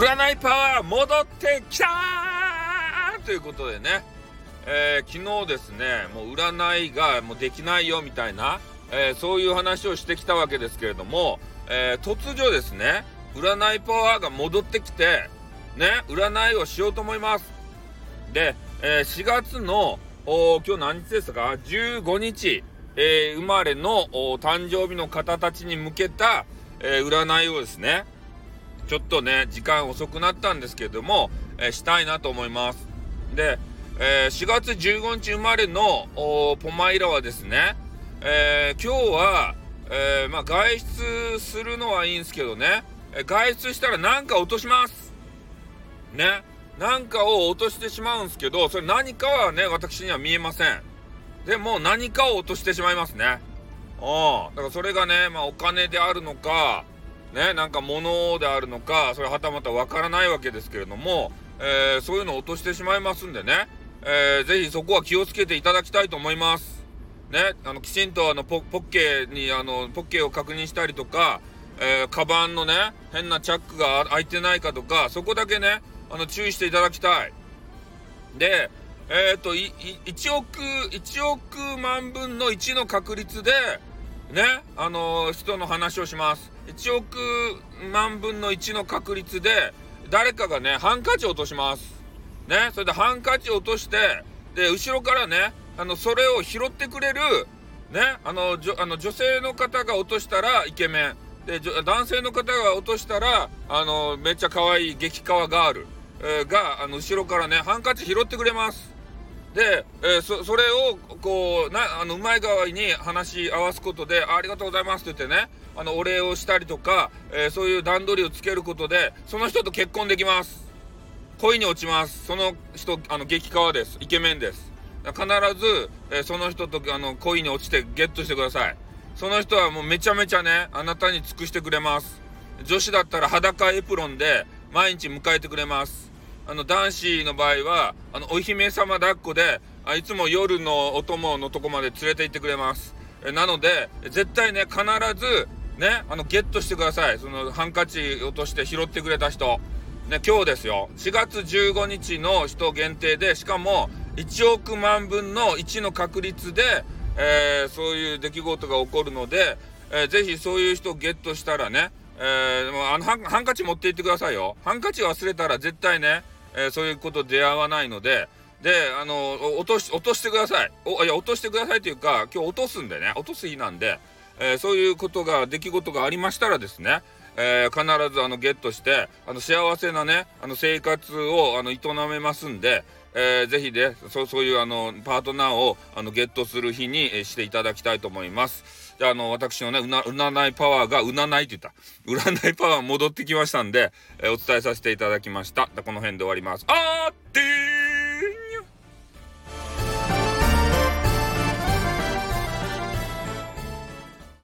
占いパワー戻ってきたということでね、えー、昨日ですね、もう占いがもうできないよみたいな、えー、そういう話をしてきたわけですけれども、えー、突如ですね、占いパワーが戻ってきて、ね、占いをしようと思います。で、え4月の、今日何日ですか ?15 日、え生まれの誕生日の方たちに向けた、え占いをですね、ちょっとね、時間遅くなったんですけども、えー、したいなと思います。で、えー、4月15日生まれのポマイラはですね、えー、今日は、えまあ、外出するのはいいんですけどね、外出したら何か落とします。ね。何かを落としてしまうんですけど、それ何かはね、私には見えません。でも何かを落としてしまいますね。うん。だからそれがね、まあお金であるのか、ね、なんか物であるのか、それはたまたわからないわけですけれども、えー、そういうのを落としてしまいますんでね、えー、ぜひそこは気をつけていただきたいと思います。ね、あの、きちんとあのポ、ポッケに、あの、ポッケを確認したりとか、えー、カバンのね、変なチャックが開いてないかとか、そこだけね、あの、注意していただきたい。で、えっ、と、1億、1億万分の1の確率で、ね、あのー、人の話をします。1億万分の1の確率で、誰かがね、ハンカチを落とします。ね、それでハンカチを落として、で、後ろからね、あの、それを拾ってくれる、ね、あの、じょあの女性の方が落としたらイケメン。で、男性の方が落としたら、あの、めっちゃ可愛い激カワガール、えー、が、あの、後ろからね、ハンカチ拾ってくれます。で、えー、そそれをこうなあのうまい側に話し合わすことでありがとうございますって言ってねあのお礼をしたりとか、えー、そういう段取りをつけることでその人と結婚できます。恋に落ちます。その人あの激川です。イケメンです。必ず、えー、その人とあの恋に落ちてゲットしてください。その人はもうめちゃめちゃねあなたに尽くしてくれます。女子だったら裸エプロンで毎日迎えてくれます。あの男子の場合はあのお姫様抱っこであいつも夜のお供のとこまで連れて行ってくれます。えなので絶対ね必ずねあのゲットしてください。そのハンカチ落として拾ってくれた人。ね今日ですよ。4月15日の人限定でしかも1億万分の1の確率で、えー、そういう出来事が起こるので、えー、ぜひそういう人をゲットしたらね、えー、もうあのハンカチ持って行ってくださいよ。ハンカチ忘れたら絶対ね、えー、そういうこと出会わないので、で、あの、落とし、落としてください。お、いや、落としてくださいというか、今日落とすんでね、落とす日なんで、えー、そういうことが、出来事がありましたらですね、えー、必ずあのゲットして、あの幸せなね、あの生活をあの営めますんで、えー、ぜひね、そうそういうあのパートナーをあのゲットする日に、え、していただきたいと思います。で、あの、私のね、うな、占いパワーが、うなないって言った。占いパワー戻ってきましたんで、えー、お伝えさせていただきました。この辺で終わります。あーってー